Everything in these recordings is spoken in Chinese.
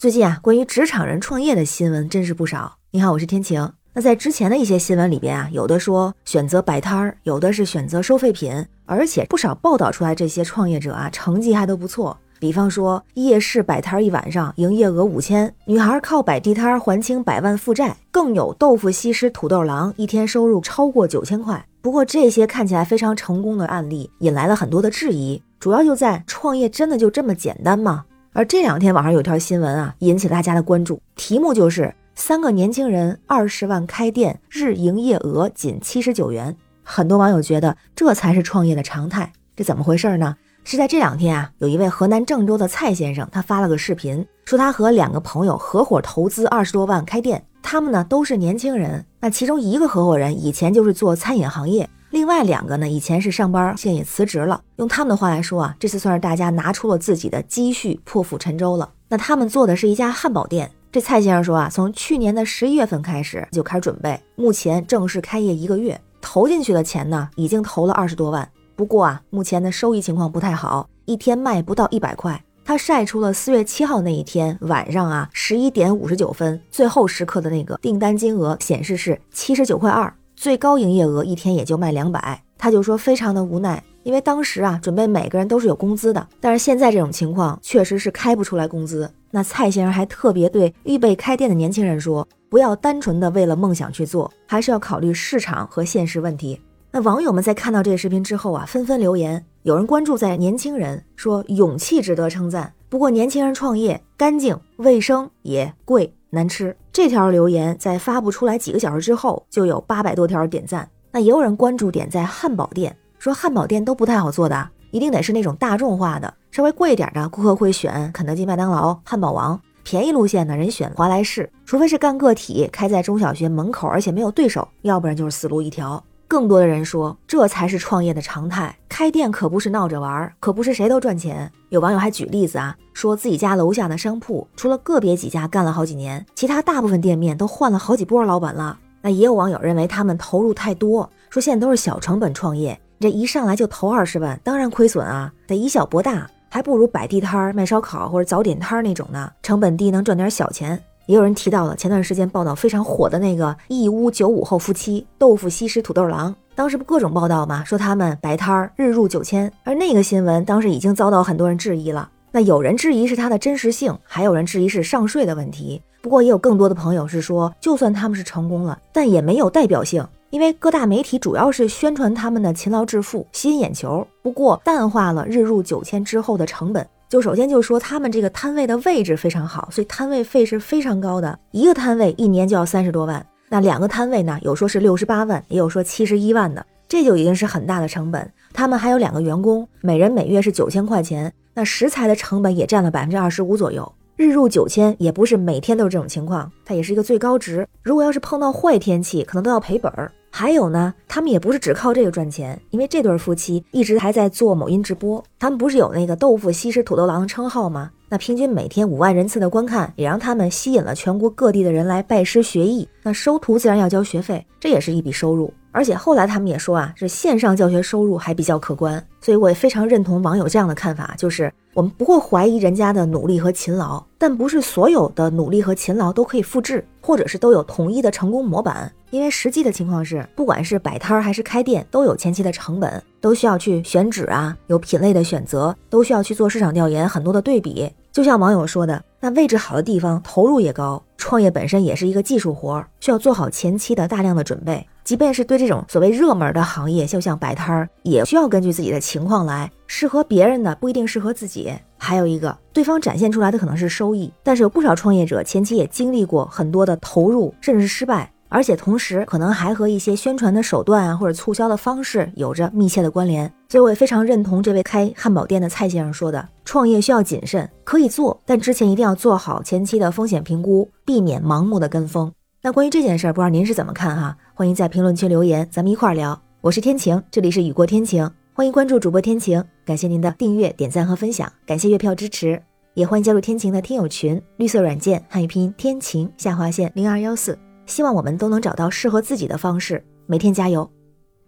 最近啊，关于职场人创业的新闻真是不少。你好，我是天晴。那在之前的一些新闻里边啊，有的说选择摆摊儿，有的是选择收废品，而且不少报道出来这些创业者啊，成绩还都不错。比方说夜市摆摊儿一晚上营业额五千，女孩靠摆地摊儿还清百万负债，更有豆腐西施土豆郎一天收入超过九千块。不过这些看起来非常成功的案例，引来了很多的质疑，主要就在创业真的就这么简单吗？而这两天网上有条新闻啊，引起大家的关注，题目就是三个年轻人二十万开店，日营业额仅七十九元。很多网友觉得这才是创业的常态，这怎么回事呢？是在这两天啊，有一位河南郑州的蔡先生，他发了个视频，说他和两个朋友合伙投资二十多万开店，他们呢都是年轻人，那其中一个合伙人以前就是做餐饮行业。另外两个呢，以前是上班，现也辞职了。用他们的话来说啊，这次算是大家拿出了自己的积蓄，破釜沉舟了。那他们做的是一家汉堡店。这蔡先生说啊，从去年的十一月份开始就开始准备，目前正式开业一个月，投进去的钱呢，已经投了二十多万。不过啊，目前的收益情况不太好，一天卖不到一百块。他晒出了四月七号那一天晚上啊，十一点五十九分，最后时刻的那个订单金额显示是七十九块二。最高营业额一天也就卖两百，他就说非常的无奈，因为当时啊准备每个人都是有工资的，但是现在这种情况确实是开不出来工资。那蔡先生还特别对预备开店的年轻人说，不要单纯的为了梦想去做，还是要考虑市场和现实问题。那网友们在看到这个视频之后啊，纷纷留言，有人关注在年轻人说勇气值得称赞，不过年轻人创业干净卫生也贵。难吃这条留言在发布出来几个小时之后，就有八百多条点赞。那也有人关注点在汉堡店，说汉堡店都不太好做的，一定得是那种大众化的，稍微贵一点的，顾客会选肯德基、麦当劳、汉堡王；便宜路线的人选华莱士，除非是干个体，开在中小学门口，而且没有对手，要不然就是死路一条。更多的人说，这才是创业的常态。开店可不是闹着玩儿，可不是谁都赚钱。有网友还举例子啊，说自己家楼下的商铺，除了个别几家干了好几年，其他大部分店面都换了好几波老板了。那也有网友认为他们投入太多，说现在都是小成本创业，这一上来就投二十万，当然亏损啊，得以小博大，还不如摆地摊儿卖烧烤或者早点摊儿那种呢，成本低，能赚点小钱。也有人提到了前段时间报道非常火的那个义乌九五后夫妻豆腐西施土豆郎，当时不各种报道嘛，说他们摆摊儿日入九千，而那个新闻当时已经遭到很多人质疑了。那有人质疑是它的真实性，还有人质疑是上税的问题。不过也有更多的朋友是说，就算他们是成功了，但也没有代表性，因为各大媒体主要是宣传他们的勤劳致富，吸引眼球，不过淡化了日入九千之后的成本。就首先就说他们这个摊位的位置非常好，所以摊位费是非常高的，一个摊位一年就要三十多万。那两个摊位呢，有说是六十八万，也有说七十一万的，这就已经是很大的成本。他们还有两个员工，每人每月是九千块钱，那食材的成本也占了百分之二十五左右。日入九千也不是每天都是这种情况，它也是一个最高值。如果要是碰到坏天气，可能都要赔本儿。还有呢，他们也不是只靠这个赚钱，因为这对夫妻一直还在做某音直播。他们不是有那个豆腐西施土豆郎的称号吗？那平均每天五万人次的观看，也让他们吸引了全国各地的人来拜师学艺。那收徒自然要交学费，这也是一笔收入。而且后来他们也说啊，是线上教学收入还比较可观。所以我也非常认同网友这样的看法，就是我们不会怀疑人家的努力和勤劳，但不是所有的努力和勤劳都可以复制，或者是都有统一的成功模板。因为实际的情况是，不管是摆摊儿还是开店，都有前期的成本，都需要去选址啊，有品类的选择，都需要去做市场调研，很多的对比。就像网友说的，那位置好的地方投入也高，创业本身也是一个技术活，需要做好前期的大量的准备。即便是对这种所谓热门的行业，就像摆摊儿，也需要根据自己的情况来，适合别人的不一定适合自己。还有一个，对方展现出来的可能是收益，但是有不少创业者前期也经历过很多的投入，甚至是失败。而且同时，可能还和一些宣传的手段啊，或者促销的方式有着密切的关联。所以我也非常认同这位开汉堡店的蔡先生说的：创业需要谨慎，可以做，但之前一定要做好前期的风险评估，避免盲目的跟风。那关于这件事儿，不知道您是怎么看哈？欢迎在评论区留言，咱们一块儿聊。我是天晴，这里是雨过天晴，欢迎关注主播天晴。感谢您的订阅、点赞和分享，感谢月票支持，也欢迎加入天晴的听友群，绿色软件汉语拼音天晴下划线零二幺四。希望我们都能找到适合自己的方式，每天加油，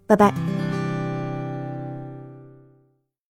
拜拜。